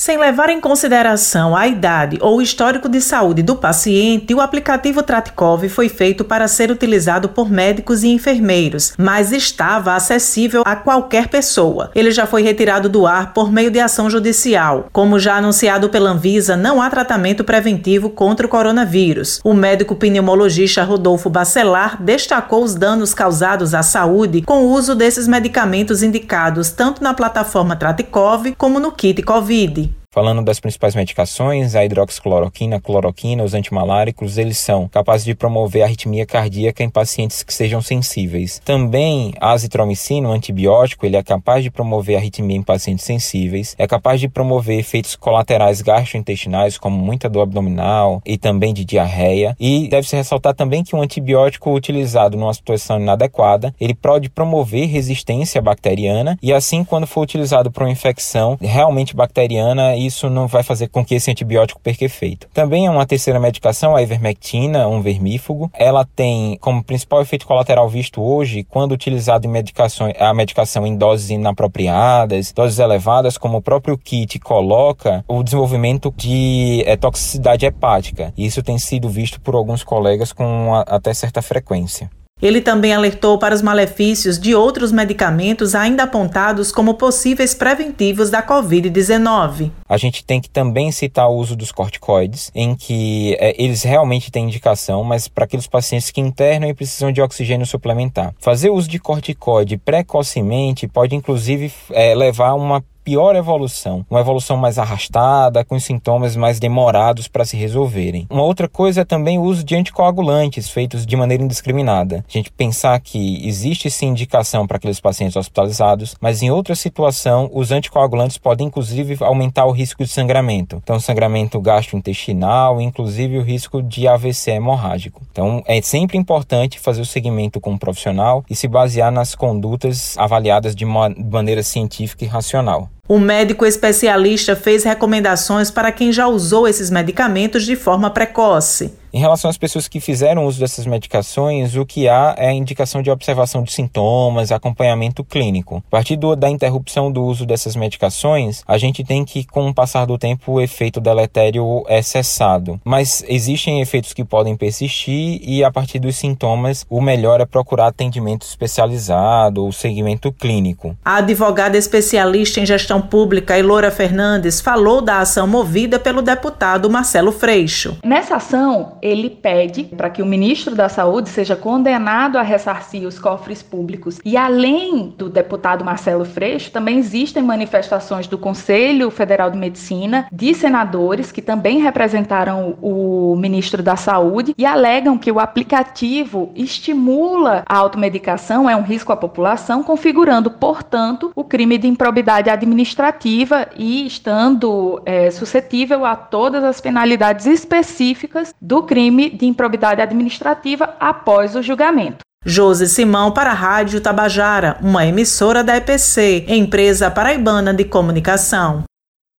Sem levar em consideração a idade ou o histórico de saúde do paciente, o aplicativo Tratkov foi feito para ser utilizado por médicos e enfermeiros, mas estava acessível a qualquer pessoa. Ele já foi retirado do ar por meio de ação judicial. Como já anunciado pela Anvisa, não há tratamento preventivo contra o coronavírus. O médico pneumologista Rodolfo Bacelar destacou os danos causados à saúde com o uso desses medicamentos indicados tanto na plataforma Tratkov como no kit Covid. Falando das principais medicações, a hidroxicloroquina, a cloroquina, os antimaláricos, eles são capazes de promover arritmia cardíaca em pacientes que sejam sensíveis. Também a azitromicina, um antibiótico, ele é capaz de promover arritmia em pacientes sensíveis, é capaz de promover efeitos colaterais gastrointestinais, como muita dor abdominal e também de diarreia. E deve-se ressaltar também que um antibiótico utilizado numa situação inadequada, ele pode promover resistência bacteriana e assim quando for utilizado para uma infecção realmente bacteriana, isso não vai fazer com que esse antibiótico perca efeito. Também é uma terceira medicação, a ivermectina, um vermífugo. Ela tem como principal efeito colateral visto hoje, quando utilizado em medicações, a medicação em doses inapropriadas, doses elevadas, como o próprio kit coloca, o desenvolvimento de é, toxicidade hepática. Isso tem sido visto por alguns colegas com a, até certa frequência. Ele também alertou para os malefícios de outros medicamentos ainda apontados como possíveis preventivos da Covid-19. A gente tem que também citar o uso dos corticoides, em que é, eles realmente têm indicação, mas para aqueles pacientes que internam e precisam de oxigênio suplementar. Fazer uso de corticoide precocemente pode, inclusive, é, levar a uma pior evolução, uma evolução mais arrastada, com sintomas mais demorados para se resolverem. Uma outra coisa é também o uso de anticoagulantes feitos de maneira indiscriminada. A gente pensar que existe sim indicação para aqueles pacientes hospitalizados, mas em outra situação, os anticoagulantes podem inclusive aumentar o risco de sangramento. Então, sangramento gastrointestinal, inclusive o risco de AVC hemorrágico. Então, é sempre importante fazer o segmento com um profissional e se basear nas condutas avaliadas de maneira científica e racional. O médico especialista fez recomendações para quem já usou esses medicamentos de forma precoce. Em relação às pessoas que fizeram uso dessas medicações, o que há é a indicação de observação de sintomas, acompanhamento clínico. A partir do, da interrupção do uso dessas medicações, a gente tem que, com o passar do tempo, o efeito deletério é cessado. Mas existem efeitos que podem persistir e, a partir dos sintomas, o melhor é procurar atendimento especializado ou segmento clínico. A advogada especialista em gestão pública, Elora Fernandes, falou da ação movida pelo deputado Marcelo Freixo. Nessa ação, ele pede para que o ministro da Saúde seja condenado a ressarcir os cofres públicos. E além do deputado Marcelo Freixo, também existem manifestações do Conselho Federal de Medicina, de senadores que também representaram o ministro da Saúde e alegam que o aplicativo estimula a automedicação, é um risco à população, configurando, portanto, o crime de improbidade administrativa e estando é, suscetível a todas as penalidades específicas do crime de improbidade administrativa após o julgamento. Josi Simão para a Rádio Tabajara, uma emissora da EPC, empresa paraibana de comunicação.